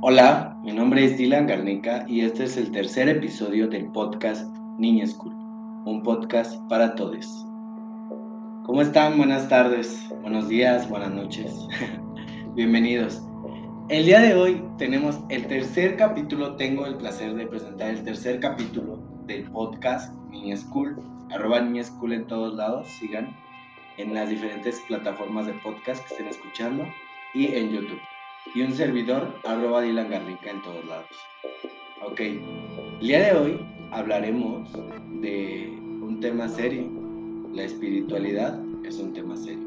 Hola, mi nombre es Dylan Garnica y este es el tercer episodio del podcast Niña School, un podcast para todos. ¿Cómo están? Buenas tardes, buenos días, buenas noches. Bienvenidos. El día de hoy tenemos el tercer capítulo, tengo el placer de presentar el tercer capítulo del podcast Niña School, arroba Niña School en todos lados, sigan en las diferentes plataformas de podcast que estén escuchando y en YouTube y un servidor arroba Dylan Garrica en todos lados. Ok, el día de hoy hablaremos de un tema serio. La espiritualidad es un tema serio.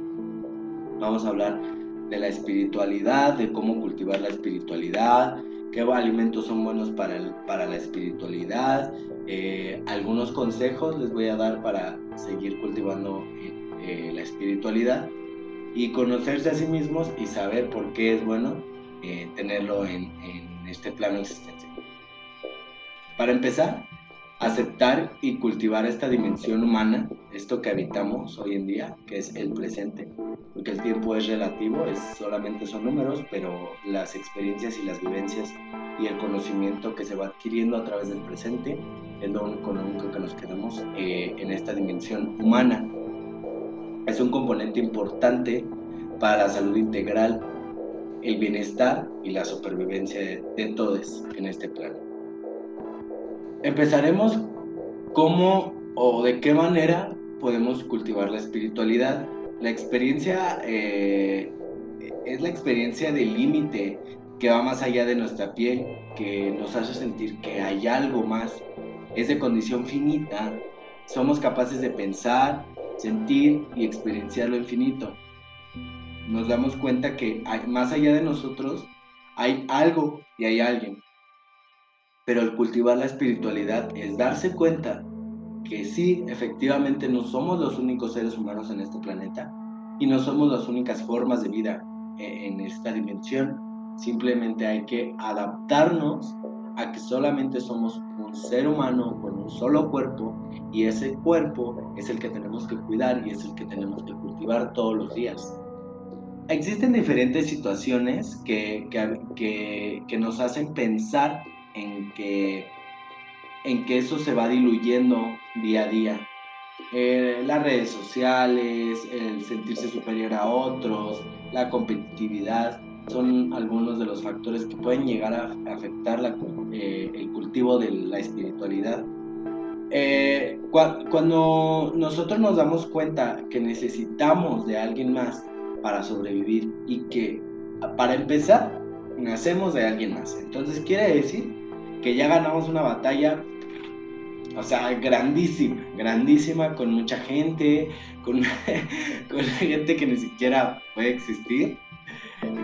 Vamos a hablar de la espiritualidad, de cómo cultivar la espiritualidad, qué alimentos son buenos para, para la espiritualidad, eh, algunos consejos les voy a dar para seguir cultivando eh, la espiritualidad y conocerse a sí mismos y saber por qué es bueno eh, tenerlo en, este plano existencial. Para empezar, aceptar y cultivar esta dimensión humana, esto que habitamos hoy en día, que es el presente, porque el tiempo es relativo, es, solamente son números, pero las experiencias y las vivencias y el conocimiento que se va adquiriendo a través del presente es lo único, que nos quedamos eh, en esta dimensión humana. Es un componente importante para la salud integral el bienestar y la supervivencia de, todos en este plano. Empezaremos cómo o de qué manera podemos cultivar la espiritualidad. La experiencia eh, es la experiencia del límite que va más allá de nuestra piel, que nos hace sentir que hay algo más. Es de condición finita. Somos capaces de pensar, sentir y experienciar lo infinito nos damos cuenta que más allá de nosotros hay algo y hay alguien. Pero el cultivar la espiritualidad es darse cuenta que sí, efectivamente no somos los únicos seres humanos en este planeta y no somos las únicas formas de vida e, en esta dimensión. Simplemente hay que adaptarnos a que solamente somos un ser humano con un solo cuerpo y ese cuerpo es el que tenemos que cuidar y es el que tenemos que cultivar todos los días existen diferentes situaciones que, que, nos hacen pensar en que, en que eso se va diluyendo día a día. Eh, las redes sociales, el sentirse superior a otros, la competitividad, son algunos de los factores que pueden llegar a afectar la, eh, el cultivo de la espiritualidad. Eh, cuando nosotros nos damos cuenta que necesitamos de alguien más para sobrevivir y que para empezar nacemos de alguien más. Entonces quiere decir que ya ganamos una batalla, o sea, grandísima, grandísima, con mucha gente, con, con gente que ni siquiera puede existir,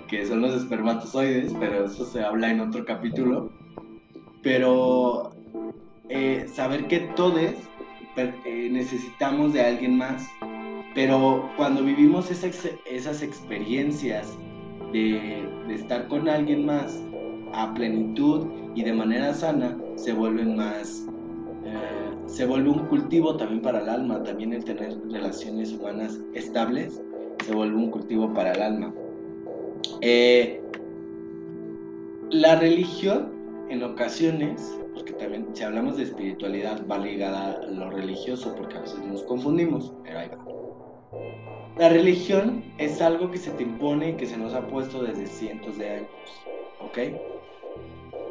que son los espermatozoides, pero eso se habla en otro capítulo. Pero eh, saber que todos eh, necesitamos de alguien más pero cuando vivimos esas, experiencias de, estar con alguien más a plenitud y de manera sana, se vuelven más, eh, se vuelve un cultivo también para el alma, también el tener relaciones humanas estables, se vuelve un cultivo para el alma. Eh, la religión en ocasiones, porque también si hablamos de espiritualidad va ligada a lo religioso, porque a veces nos confundimos, pero ahí va. La religión es algo que se te impone y que se nos ha puesto desde cientos de años, ¿ok?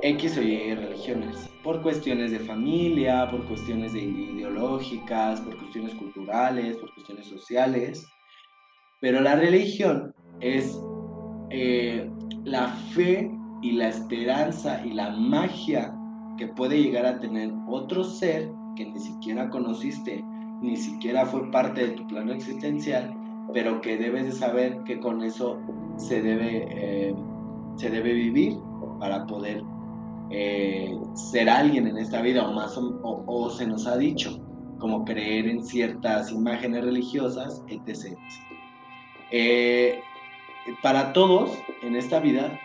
X o Y religiones, por cuestiones de familia, por cuestiones ideológicas, por cuestiones culturales, por cuestiones sociales. Pero la religión es eh, la fe y la esperanza y la magia que puede llegar a tener otro ser que ni siquiera conociste, ni siquiera fue parte de tu plano existencial pero que debes de saber que con eso se debe, eh, se debe vivir para poder eh, ser alguien en esta vida, o más o, se nos ha dicho, como creer en ciertas imágenes religiosas, etc. Eh, para todos en esta vida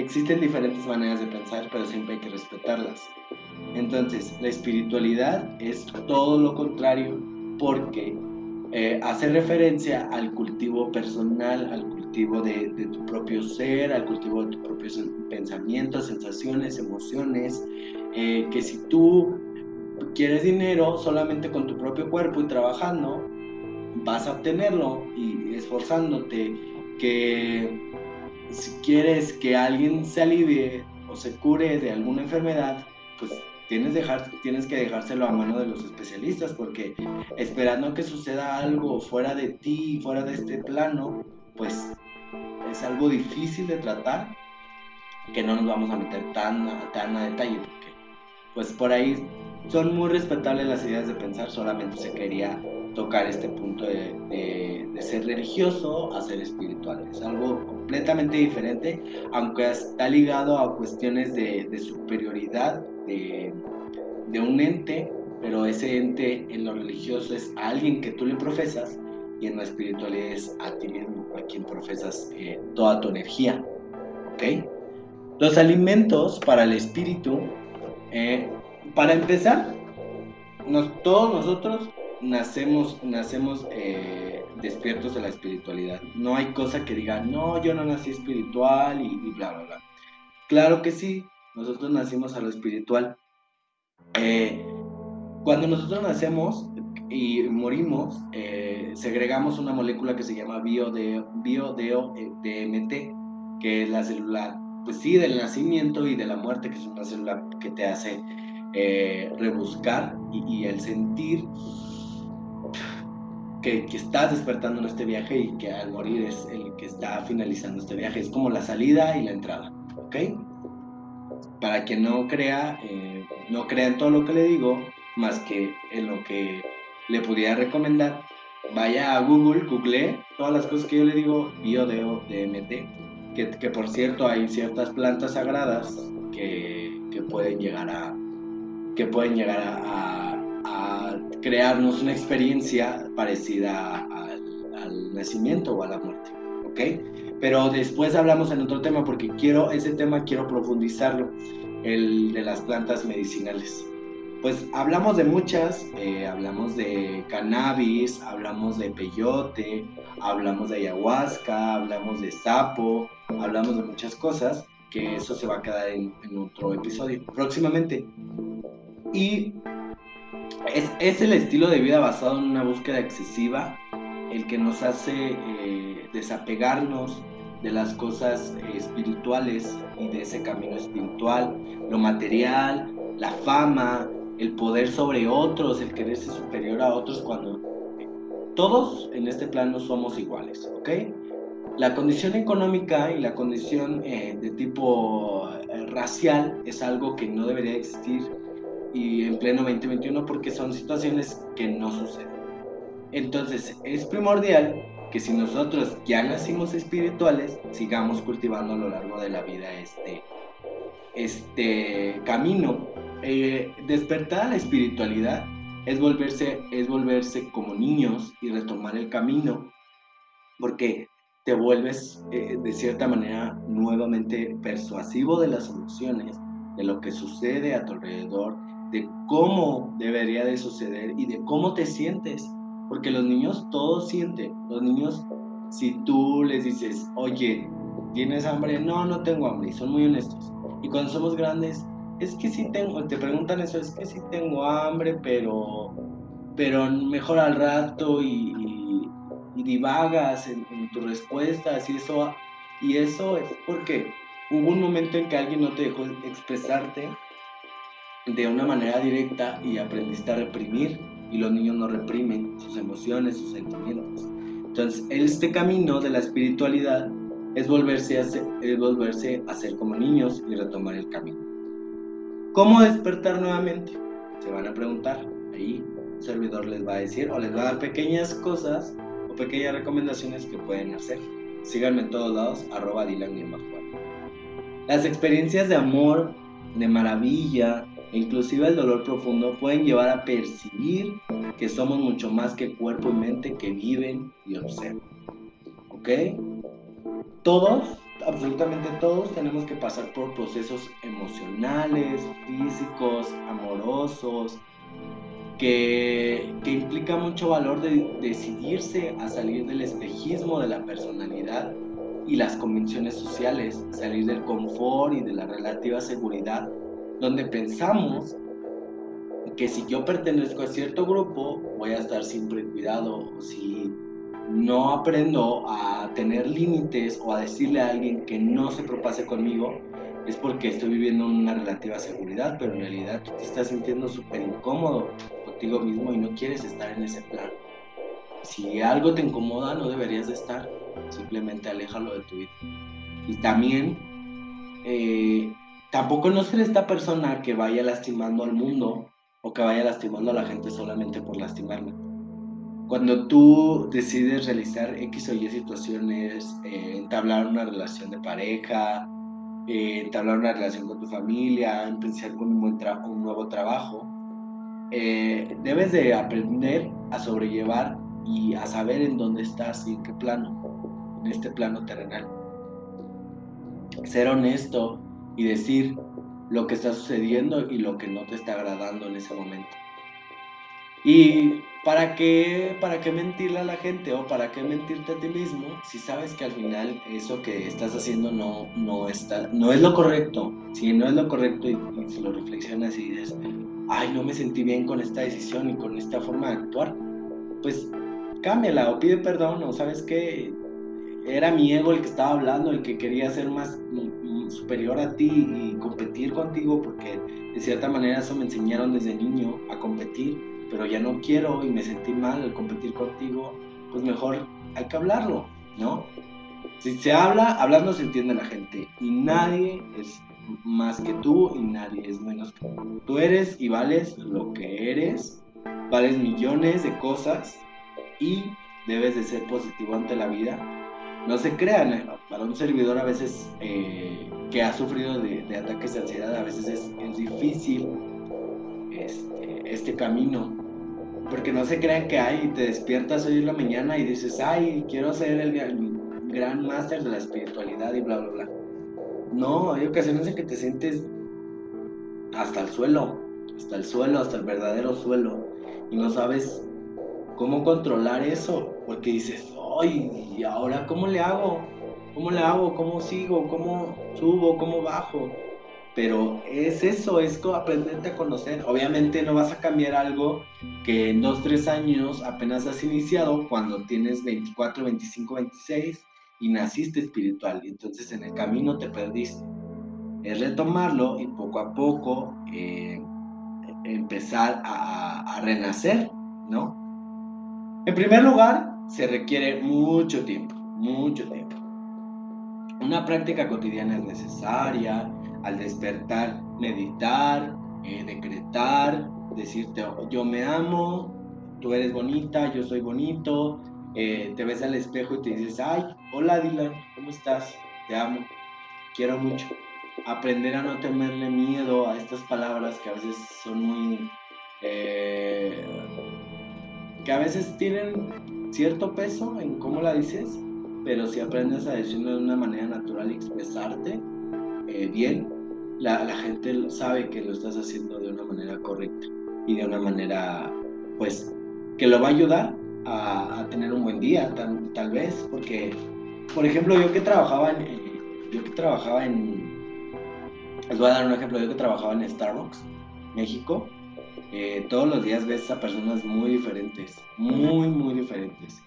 existen diferentes maneras de pensar, pero siempre hay que respetarlas. Entonces, la espiritualidad es todo lo contrario porque eh, hace referencia al cultivo personal, al cultivo cultivo de, tu propio ser, al cultivo de tus propios pensamientos, sensaciones, emociones, eh, que si tú quieres dinero solamente con tu propio cuerpo y trabajando, vas a obtenerlo y esforzándote, que si quieres que alguien se alivie o se cure de alguna enfermedad, pues tienes, que dejárselo a mano de los especialistas, porque esperando que suceda algo fuera de ti, fuera de este plano, pues es algo difícil de tratar, que no nos vamos a meter tan, tan a detalle, porque pues por ahí son muy respetables las ideas de pensar, solamente se quería tocar este punto de, ser religioso a ser espiritual. Es algo completamente diferente, aunque está ligado a cuestiones de, superioridad de, un ente, pero ese ente en lo religioso es a alguien que tú le profesas y en lo espiritual es a ti mismo, a quien profesas eh, toda tu energía. ¿Ok? Los alimentos para el espíritu, eh, para empezar, todos nosotros nacemos, nacemos eh, despiertos de la espiritualidad. No hay cosa que diga, no, yo no nací espiritual y, bla, bla, bla. Claro que sí, nosotros nacimos a lo espiritual. Eh, cuando nosotros nacemos y morimos, eh, segregamos una molécula que se llama biodeo, DMT, que es la célula, pues sí, del nacimiento y de la muerte, que es una célula que te hace rebuscar y, y el sentir que, estás despertando en este viaje y que al morir es el que está finalizando este viaje. Es como la salida y la entrada, ¿ok? Para que no crea, eh, no crea en todo lo que le digo, más que en lo que le pudiera recomendar, vaya a Google, google todas las cosas que yo le digo, bio de DMT, que, que por cierto hay ciertas plantas sagradas que, que pueden llegar a que pueden llegar a crearnos una experiencia parecida al, nacimiento o a la muerte, ¿ok? Pero después hablamos en otro tema porque quiero, ese tema quiero profundizarlo, el de las plantas medicinales. Pues hablamos de muchas, eh, hablamos de cannabis, hablamos de peyote, hablamos de ayahuasca, hablamos de sapo, hablamos de muchas cosas, que eso se va a quedar en, en otro episodio próximamente. Y es, el estilo de vida basado en una búsqueda excesiva el que nos hace eh, desapegarnos de las cosas eh, espirituales y de ese camino espiritual, lo material, la fama, el poder sobre otros, el quererse superior a otros cuando todos en este plano somos iguales, ¿ok? La condición económica y la condición eh, de tipo racial es algo que no debería existir y en pleno 2021 porque son situaciones que no suceden. Entonces es primordial que si nosotros ya nacimos espirituales, sigamos cultivando a lo largo de la vida este, este camino. Eh, despertar a la espiritualidad es volverse, es volverse como niños y retomar el camino, porque te vuelves eh, de cierta manera nuevamente persuasivo de las emociones, de lo que sucede a tu alrededor, de cómo debería de suceder y de cómo te sientes. Porque los niños todos sienten. Los niños, si tú les dices, oye, ¿tienes hambre? No, no tengo hambre. Son muy honestos. Y cuando somos grandes, es que sí tengo, te preguntan eso, es que sí tengo hambre, pero, pero mejor al rato y, y, divagas en, en tus respuestas y eso, y eso es porque hubo un momento en que alguien no te dejó expresarte de una manera directa y aprendiste a reprimir y los niños no reprimen sus emociones, sus sentimientos. Entonces, este camino de la espiritualidad es volverse a ser, es volverse a ser como niños y retomar el camino. ¿Cómo despertar nuevamente? Se van a preguntar. Ahí un servidor les va a decir o les va a dar pequeñas cosas o pequeñas recomendaciones que pueden hacer. Síganme en todos lados, arroba Dylan Las experiencias de amor, de maravilla, inclusive el dolor profundo pueden llevar a percibir que somos mucho más que cuerpo y mente que viven y observan. ¿Ok? Todos, absolutamente todos, tenemos que pasar por procesos emocionales, físicos, amorosos, que, que implica mucho valor de decidirse a salir del espejismo de la personalidad y las convenciones sociales, salir del confort y de la relativa seguridad, donde pensamos que si yo pertenezco a cierto grupo voy a estar siempre cuidado si no aprendo a tener límites o a decirle a alguien que no se propase conmigo, es porque estoy viviendo una relativa seguridad, pero en realidad tú te estás sintiendo súper incómodo contigo mismo y no quieres estar en ese plan. Si algo te incomoda, no deberías de estar, simplemente aléjalo de tu vida. Y también, eh, tampoco no ser esta persona que vaya lastimando al mundo o que vaya lastimando a la gente solamente por lastimarla cuando tú decides realizar X o Y situaciones, eh, entablar una relación de pareja, eh, entablar una relación con tu familia, empezar con un, nuevo trabajo, eh, debes de aprender a sobrellevar y a saber en dónde estás y en qué plano, en este plano terrenal. Ser honesto y decir lo que está sucediendo y lo que no te está agradando en ese momento. Y ¿para qué, ¿para qué mentirle a la gente o para qué mentirte a ti mismo si sabes que al final eso que estás haciendo no, no, está, no es lo correcto? Si no es lo correcto y, si lo reflexionas y dices, ay, no me sentí bien con esta decisión y con esta forma de actuar, pues cámbiala o pide perdón o sabes que era mi ego el que estaba hablando, el que quería ser más superior a ti y competir contigo porque de cierta manera eso me enseñaron desde niño a competir pero ya no quiero y me sentí mal al competir contigo, pues mejor hay que hablarlo, ¿no? Si se habla, hablando se entiende la gente y nadie es más que tú y nadie es menos que tú. Tú eres y vales lo que eres, vales millones de cosas y debes de ser positivo ante la vida. No se crean, ¿eh? para un servidor a veces eh, que ha sufrido de, ataques de ansiedad, a veces es, difícil este, este camino. Porque no se crean que hay, te despiertas hoy en la mañana y dices, ay, quiero ser el, gran máster de la espiritualidad y bla, bla, bla. No, hay ocasiones en que te sientes hasta el suelo, hasta el suelo, hasta el verdadero suelo, y no sabes cómo controlar eso, porque dices, ay, ¿y ahora cómo le hago? ¿Cómo le hago? ¿Cómo sigo? ¿Cómo subo? ¿Cómo bajo? pero es eso, es aprenderte a conocer. Obviamente no vas a cambiar algo que en dos, tres años apenas has iniciado cuando tienes 24, 25, 26 y naciste espiritual. Y entonces en el camino te perdiste. Es retomarlo y poco a poco eh, empezar a, a renacer, ¿no? En primer lugar, se requiere mucho tiempo, mucho tiempo. Una práctica cotidiana es necesaria, al despertar, meditar, eh, decretar, decirte, yo me amo, tú eres bonita, yo soy bonito, eh, te ves al espejo y te dices, ay, hola Dylan, ¿cómo estás? Te amo, quiero mucho. Aprender a no temerle miedo a estas palabras que a veces son muy... Eh, que a veces tienen cierto peso en cómo la dices, pero si aprendes a decirlo de una manera natural y expresarte, eh, bien, la, gente sabe que lo estás haciendo de una manera correcta y de una manera, pues, que lo va a ayudar a, a tener un buen día, tal, tal, vez, porque, por ejemplo, yo que trabajaba en, eh, yo que trabajaba en, les voy a dar un ejemplo, yo que trabajaba en Starbucks, México, eh, todos los días ves a personas muy diferentes, muy, muy diferentes.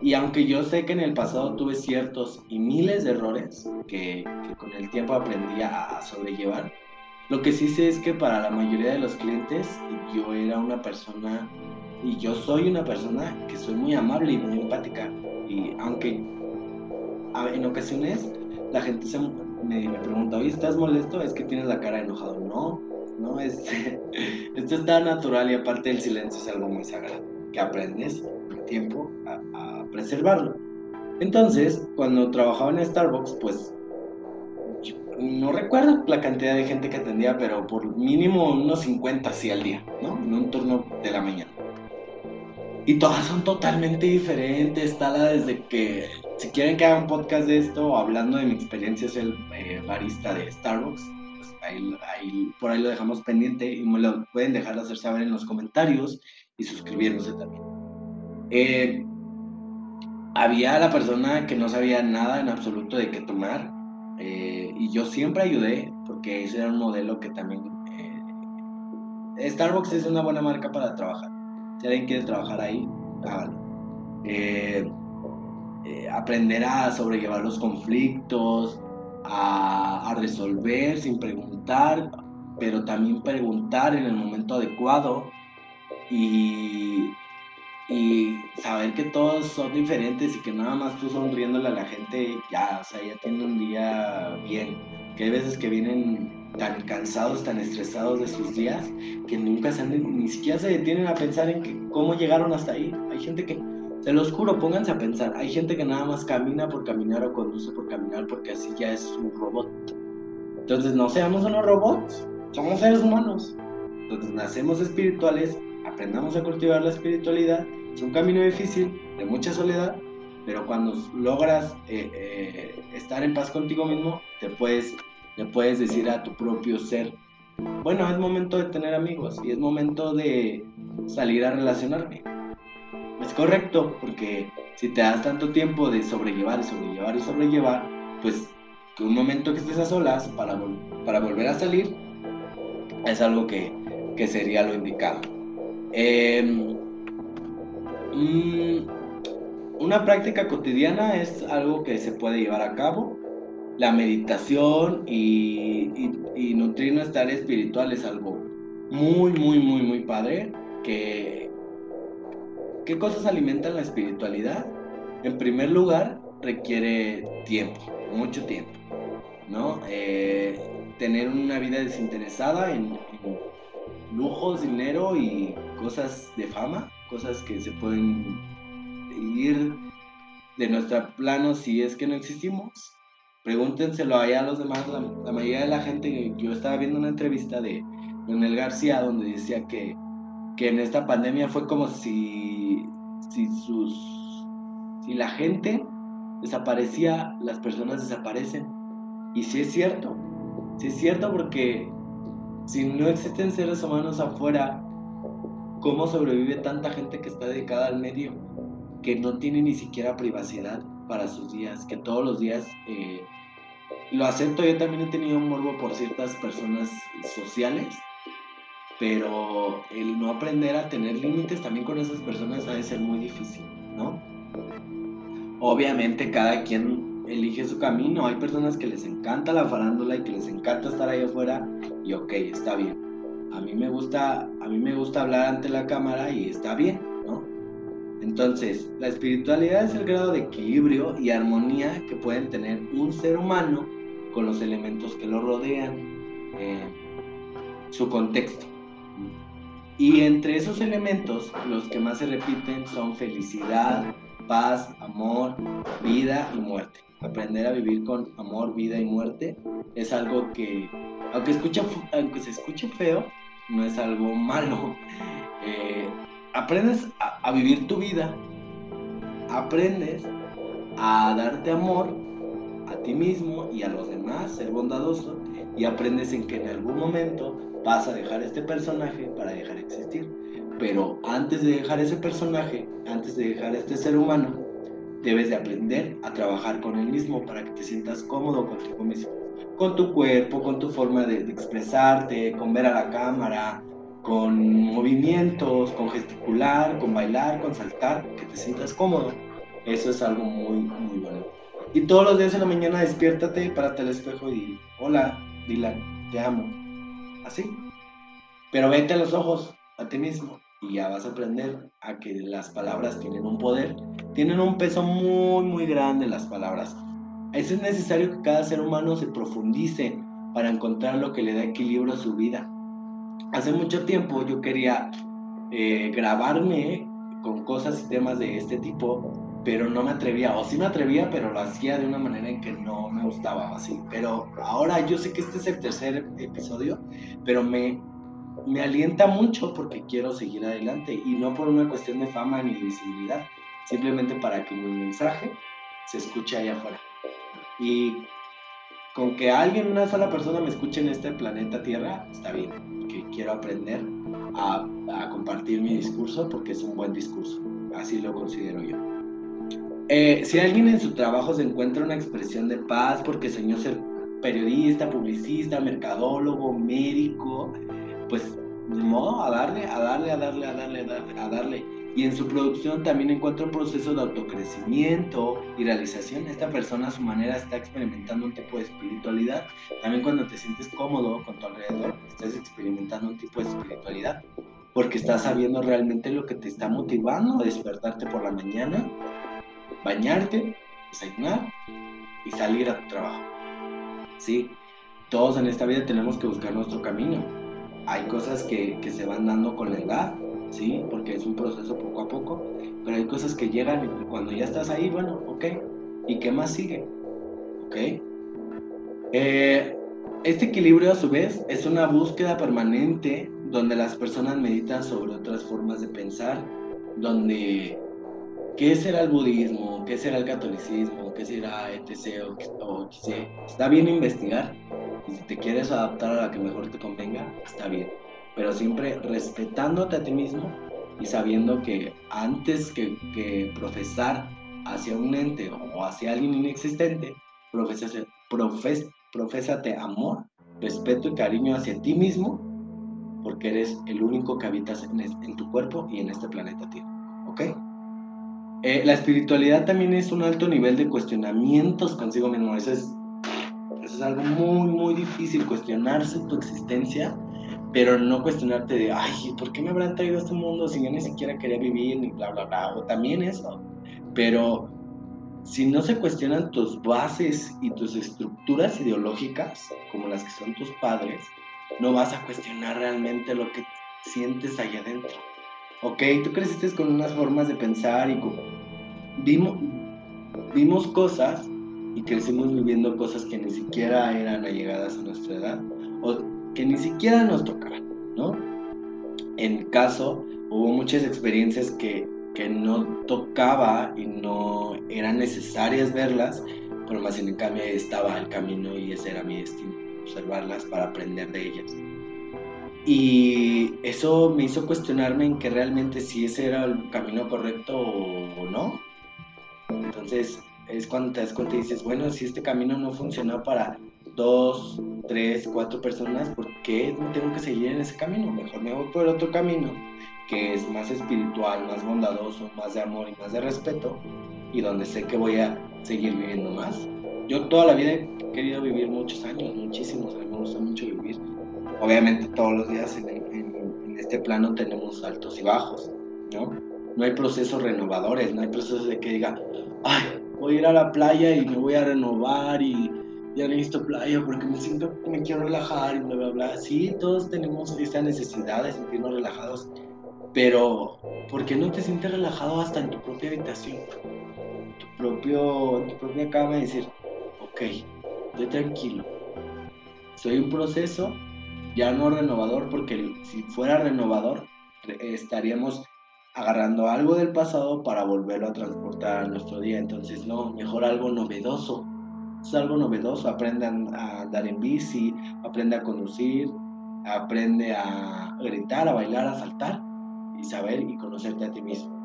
Y aunque yo sé que en el pasado tuve ciertos y miles de errores que, con el tiempo aprendí a, sobrellevar, lo que sí sé es que para la mayoría de los clientes yo era una persona y yo soy una persona que soy muy amable y muy empática. Y aunque en ocasiones la gente se, me, pregunta, oye, ¿estás molesto? Es que tienes la cara enojado. No, no, es, esto es tan natural y aparte el silencio es algo muy sagrado que aprendes tiempo a, preservarlo. Entonces, cuando trabajaba en Starbucks, pues no recuerdo la cantidad de gente que atendía, pero por mínimo unos 50 así al día, ¿no? En un turno de la mañana. Y todas son totalmente diferentes, tal desde que, si quieren que haga un podcast de esto, hablando de mi experiencia, soy el eh, barista de Starbucks, pues ahí, por ahí lo dejamos pendiente y me lo pueden dejar hacer saber en los comentarios y suscribiéndose también. Eh, había la persona que no sabía nada en absoluto de qué tomar eh, y yo siempre ayudé porque ese era un modelo que también... Eh, Starbucks es una buena marca para trabajar. Si alguien quiere trabajar ahí, hágalo. Eh, aprender a sobrellevar los conflictos, a, resolver sin preguntar, pero también preguntar en el momento adecuado y, y saber que todos son diferentes y que nada más tú sonriéndole a la gente ya, o sea, ya tiene un día bien. Que hay veces que vienen tan cansados, tan estresados de sus días, que nunca se han, ni siquiera se detienen a pensar en que, cómo llegaron hasta ahí. Hay gente que, se los juro, pónganse a pensar, hay gente que nada más camina por caminar o conduce por caminar porque así ya es un robot. Entonces no seamos unos robots, somos seres humanos. Entonces nacemos espirituales, aprendamos a cultivar la espiritualidad. Es un camino difícil, de mucha soledad, pero cuando logras eh, eh, estar en paz contigo mismo, te puedes, le puedes decir a tu propio ser, bueno, es momento de tener amigos y es momento de salir a relacionarme. Es correcto, porque si te das tanto tiempo de sobrellevar y sobrellevar y sobrellevar, pues que un momento que estés a solas para, para volver a salir es algo que, que sería lo indicado. Em, mm, una práctica cotidiana es algo que se puede llevar a cabo. La meditación y, y, nutrir nuestra área espiritual es algo muy, muy, muy, muy padre. Que, ¿Qué cosas alimentan la espiritualidad? En primer lugar, requiere tiempo, mucho tiempo, ¿no? Eh, tener una vida desinteresada en, lujos, dinero y cosas de fama, cosas que se pueden ir de nuestro plano si es que no existimos. Pregúntenselo allá a los demás, la, mayoría de la gente, yo estaba viendo una entrevista de Leonel García donde decía que, que en esta pandemia fue como si, si, sus, si la gente desaparecía, las personas desaparecen. Y sí es cierto, sí es cierto porque si no existen seres humanos afuera, ¿cómo sobrevive tanta gente que está dedicada al medio, que no tiene ni siquiera privacidad para sus días, que todos los días, eh, lo acepto, yo también he tenido un morbo por ciertas personas sociales, pero el no aprender a tener límites también con esas personas ha de ser muy difícil, ¿no? Obviamente cada quien elige su camino, hay personas que les encanta la farándula y que les encanta estar ahí afuera y ok, está bien. A mí me gusta, a mí me gusta hablar ante la cámara y está bien, ¿no? Entonces, la espiritualidad es el grado de equilibrio y armonía que pueden tener un ser humano con los elementos que lo rodean, eh, su contexto. Y entre esos elementos, los que más se repiten son felicidad, paz, amor, vida y muerte. Aprender a vivir con amor, vida y muerte es algo que aunque, aunque se escuche feo, no es algo malo. Eh, aprendes a, vivir tu vida, aprendes a darte amor a ti mismo y a los demás, ser bondadoso, y aprendes en que en algún momento vas a dejar este personaje para dejar de existir. Pero antes de dejar ese personaje, antes de dejar este ser humano, debes de aprender a trabajar con él mismo para que te sientas cómodo contigo mismo con tu cuerpo, con tu forma de, expresarte, con ver a la cámara, con movimientos, con gesticular, con bailar, con saltar, que te sientas cómodo. Eso es algo muy, muy bueno. Y todos los días en la mañana despiértate, párate al espejo y hola, Dylan, te amo. Así. Pero vete a los ojos, a ti mismo, y ya vas a aprender a que las palabras tienen un poder, tienen un peso muy, muy grande las palabras. Es necesario que cada ser humano se profundice para encontrar lo que le da equilibrio a su vida. Hace mucho tiempo yo quería eh, grabarme con cosas y temas de este tipo, pero no me atrevía, o sí me atrevía, pero lo hacía de una manera en que no me gustaba así. Pero ahora yo sé que este es el tercer episodio, pero me, me alienta mucho porque quiero seguir adelante y no por una cuestión de fama ni visibilidad, simplemente para que mi mensaje se escuche allá afuera. Y con que alguien, una sola persona me escuche en este planeta Tierra, está bien, que quiero aprender a, a, compartir mi discurso porque es un buen discurso, así lo considero yo. Eh, si alguien en su trabajo se encuentra una expresión de paz porque soñó ser periodista, publicista, mercadólogo, médico, pues de modo a darle, a darle, a darle, a darle, a darle, a darle. Y en su producción también encuentra un proceso de autocrecimiento y realización. Esta persona a su manera está experimentando un tipo de espiritualidad. También cuando te sientes cómodo con tu alrededor, estás experimentando un tipo de espiritualidad. Porque estás sabiendo realmente lo que te está motivando a despertarte por la mañana, bañarte, desayunar y salir a tu trabajo. Sí, todos en esta vida tenemos que buscar nuestro camino. Hay cosas que, que se van dando con la edad, ¿sí? Porque es un proceso poco a poco, pero hay cosas que llegan y cuando ya estás ahí, bueno, ok, ¿y qué más sigue? ¿Ok? Eh, este equilibrio a su vez es una búsqueda permanente donde las personas meditan sobre otras formas de pensar, donde qué será el budismo, qué será el catolicismo, qué será etc. O, Está bien investigar y si te quieres adaptar a la que mejor te convenga, está bien pero siempre respetándote a ti mismo y sabiendo que antes que, profesar hacia un ente o hacia alguien inexistente, profésate, profes, profésate amor, respeto y cariño hacia ti mismo, porque eres el único que habitas en, tu cuerpo y en este planeta Tierra. ¿Ok? Eh, la espiritualidad también es un alto nivel de cuestionamientos consigo mismo. Eso es, eso es algo muy, muy difícil, cuestionarse tu existencia pero no cuestionarte de, ay, ¿por qué me habrán traído a este mundo si yo ni siquiera quería vivir, ni bla, bla, bla, o también eso. Pero si no se cuestionan tus bases y tus estructuras ideológicas, como las que son tus padres, no vas a cuestionar realmente lo que sientes allá adentro. Ok, tú creciste con unas formas de pensar y como vimos, vimos cosas y crecimos viviendo cosas que ni siquiera eran allegadas a nuestra edad. O que ni siquiera nos tocaban, ¿no? En caso, hubo muchas experiencias que, que no tocaba y no eran necesarias verlas, pero más en cambio estaba el camino y ese era mi destino, observarlas para aprender de ellas. Y eso me hizo cuestionarme en que realmente si ese era el camino correcto o, no. Entonces es cuando te das cuenta y dices, bueno, si este camino no funcionó para dos, tres, cuatro personas, ¿por qué tengo que seguir en ese camino? Mejor me voy por otro camino, que es más espiritual, más bondadoso, más de amor y más de respeto, y donde sé que voy a seguir viviendo más. Yo toda la vida he querido vivir muchos años, muchísimos, a mí me gusta mucho vivir. Obviamente todos los días en, en este plano tenemos altos y bajos, ¿no? No hay procesos renovadores, no hay procesos de que diga, ay, voy a ir a la playa y me voy a renovar y ya necesito playa porque me siento, me quiero relajar y bla, bla, bla. Sí, todos tenemos esta necesidad de sentirnos relajados, pero ¿por qué no te sientes relajado hasta en tu propia habitación? En tu, propio, en tu propia cama y decir, ok, estoy tranquilo. Soy un proceso ya no renovador porque si fuera renovador estaríamos agarrando algo del pasado para volverlo a transportar a nuestro día. Entonces, no, mejor algo novedoso, es algo novedoso, aprende a andar en bici, aprende a conducir, aprende a gritar, a bailar, a saltar y saber y conocerte a ti mismo.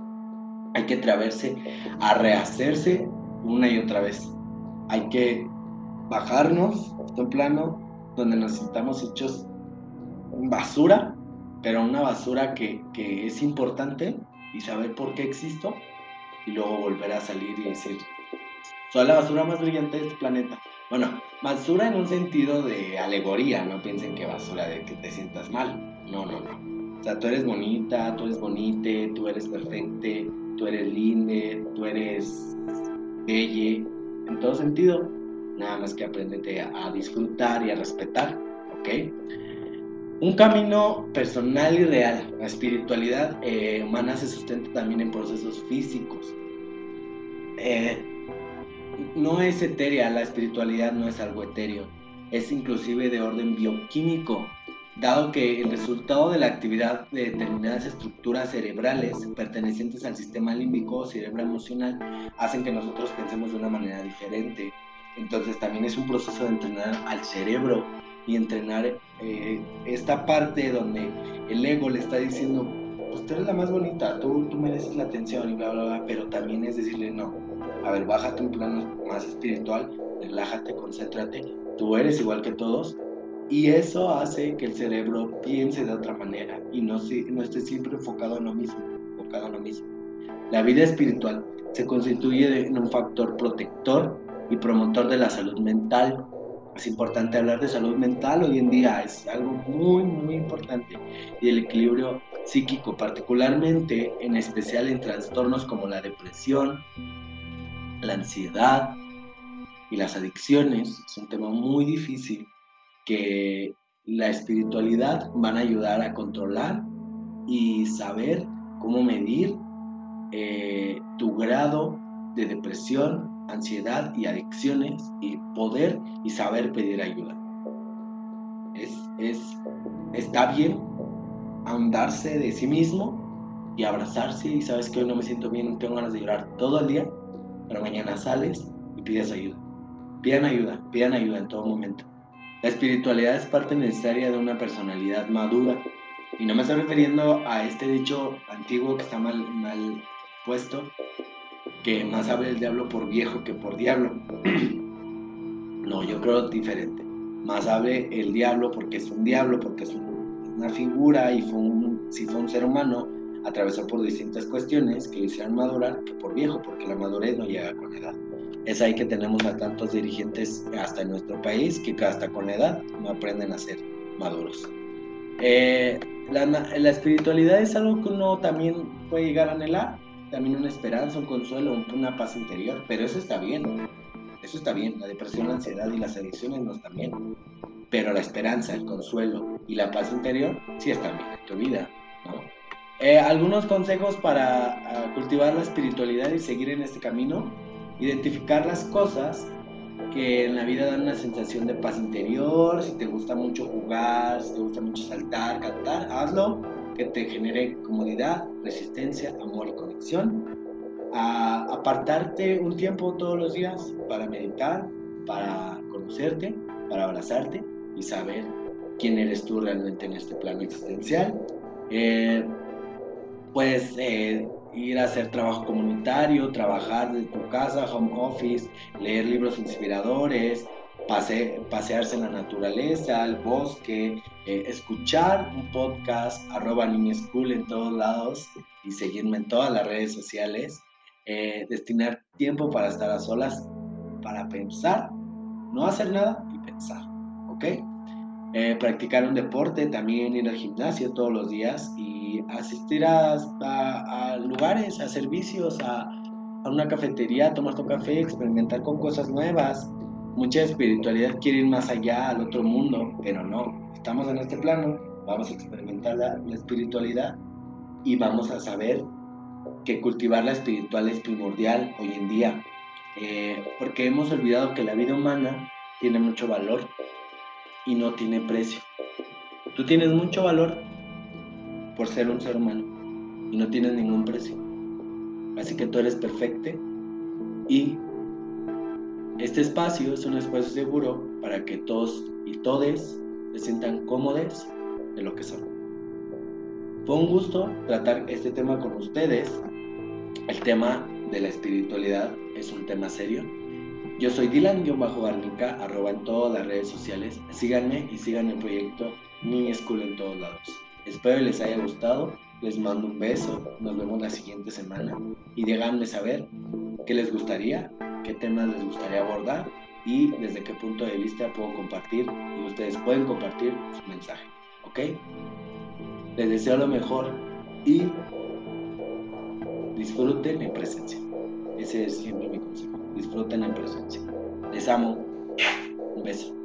Hay que atreverse a rehacerse una y otra vez. Hay que bajarnos a un plano donde nos sintamos hechos basura, pero una basura que, que es importante y saber por qué existo y luego volver a salir y decir, soy la basura más brillante de este planeta. Bueno, basura en un sentido de alegoría, no piensen que basura de que te sientas mal. No, no, no. O sea, tú eres bonita, tú eres bonite, tú eres perfecte, tú eres linde, tú eres belle, en todo sentido. Nada más que aprendete a, disfrutar y a respetar, ¿ok? Un camino personal y real. La espiritualidad eh, humana se sustenta también en procesos físicos. Eh, no es etérea, la espiritualidad no es algo etéreo, es inclusive de orden bioquímico, dado que el resultado de la actividad de determinadas estructuras cerebrales pertenecientes al sistema límbico o cerebro emocional hacen que nosotros pensemos de una manera diferente. Entonces también es un proceso de entrenar al cerebro y entrenar eh, esta parte donde el ego le está diciendo, pues tú eres la más bonita, tú, tú mereces la atención y bla, bla, bla, pero también es decirle, no, A ver, bájate un plano más espiritual, relájate, concéntrate. Tú eres igual que todos. Y eso hace que el cerebro piense de otra manera y no, no esté siempre enfocado en lo mismo, enfocado en lo mismo. La vida espiritual se constituye en un factor protector y promotor de la salud mental. Es importante hablar de salud mental hoy en día, es algo muy, muy importante. Y el equilibrio psíquico, particularmente en especial en trastornos como la depresión, la ansiedad y las adicciones, es un tema muy difícil que la espiritualidad van a ayudar a controlar y saber cómo medir eh, tu grado de depresión, ansiedad y adicciones y poder y saber pedir ayuda. Es, es, está bien ahondarse de sí mismo y abrazarse y sabes que hoy no me siento bien, tengo ganas de llorar todo el día, pero mañana sales y pides ayuda. Pidan ayuda, pidan ayuda en todo momento. La espiritualidad es parte necesaria de una personalidad madura. Y no me estoy refiriendo a este dicho antiguo que está mal, mal puesto, que más habla el diablo por viejo que por diablo. no, yo creo diferente. Más hable el diablo porque es un diablo, porque es una figura y fue un, si fue un ser humano, atravesó por distintas cuestiones que hicieron madurar que por viejo, porque la madurez no llega con edad. Es ahí que tenemos a tantos dirigentes hasta en nuestro país que hasta con edad no aprenden a ser maduros. Eh, la, la, espiritualidad es algo que uno también puede llegar a anhelar también una esperanza, un consuelo, una paz interior, pero eso está bien, eso está bien, la depresión, la ansiedad y las adicciones no están bien, pero la esperanza, el consuelo y la paz interior sí están bien en tu vida. Eh, algunos consejos para ah, cultivar la espiritualidad y seguir en este camino, identificar las cosas que en la vida dan una sensación de paz interior, si te gusta mucho jugar, si te gusta mucho saltar, cantar, hazlo, que te genere comodidad, resistencia, amor y conexión. A apartarte un tiempo todos los días para meditar, para conocerte, para abrazarte y saber quién eres tú realmente en este plano existencial. Eh, puedes eh, ir a hacer trabajo comunitario, trabajar de tu casa, home office, leer libros inspiradores, pasearse en la naturaleza, al bosque, eh, escuchar un podcast, arroba School en todos lados y seguirme en todas las redes sociales. Eh, destinar tiempo para estar a solas, para pensar, no hacer nada y pensar, ¿ok? Eh, practicar un deporte, también ir al gimnasio todos los días y asistir a, a, lugares, a servicios, a, a, una cafetería, tomar tu café, experimentar con cosas nuevas, Mucha espiritualidad quiere ir más allá al otro mundo, pero no. Estamos en este plano, vamos a experimentar la, espiritualidad y vamos a saber que cultivar la espiritual es primordial hoy en día, eh, porque hemos olvidado que la vida humana tiene mucho valor y no tiene precio. Tú tienes mucho valor por ser un ser humano y no tienes ningún precio. Así que tú eres perfecto y este espacio es un espacio seguro para que todos y todes se sientan cómodos de lo que son. Fue un gusto tratar este tema con ustedes. El tema de la espiritualidad es un tema serio. Yo soy Dylan-Arnica, arroba en todas las redes sociales. Síganme y sigan el proyecto Mi School en todos lados. Espero les haya gustado. Les mando un beso. Nos vemos la siguiente semana. Y díganme saber qué les gustaría qué temas les gustaría abordar y desde qué punto de vista puedo compartir y ustedes pueden compartir su mensaje. ¿Ok? Les deseo lo mejor y disfruten en presencia. Ese es siempre mi consejo. Disfruten en presencia. Les amo. Un beso.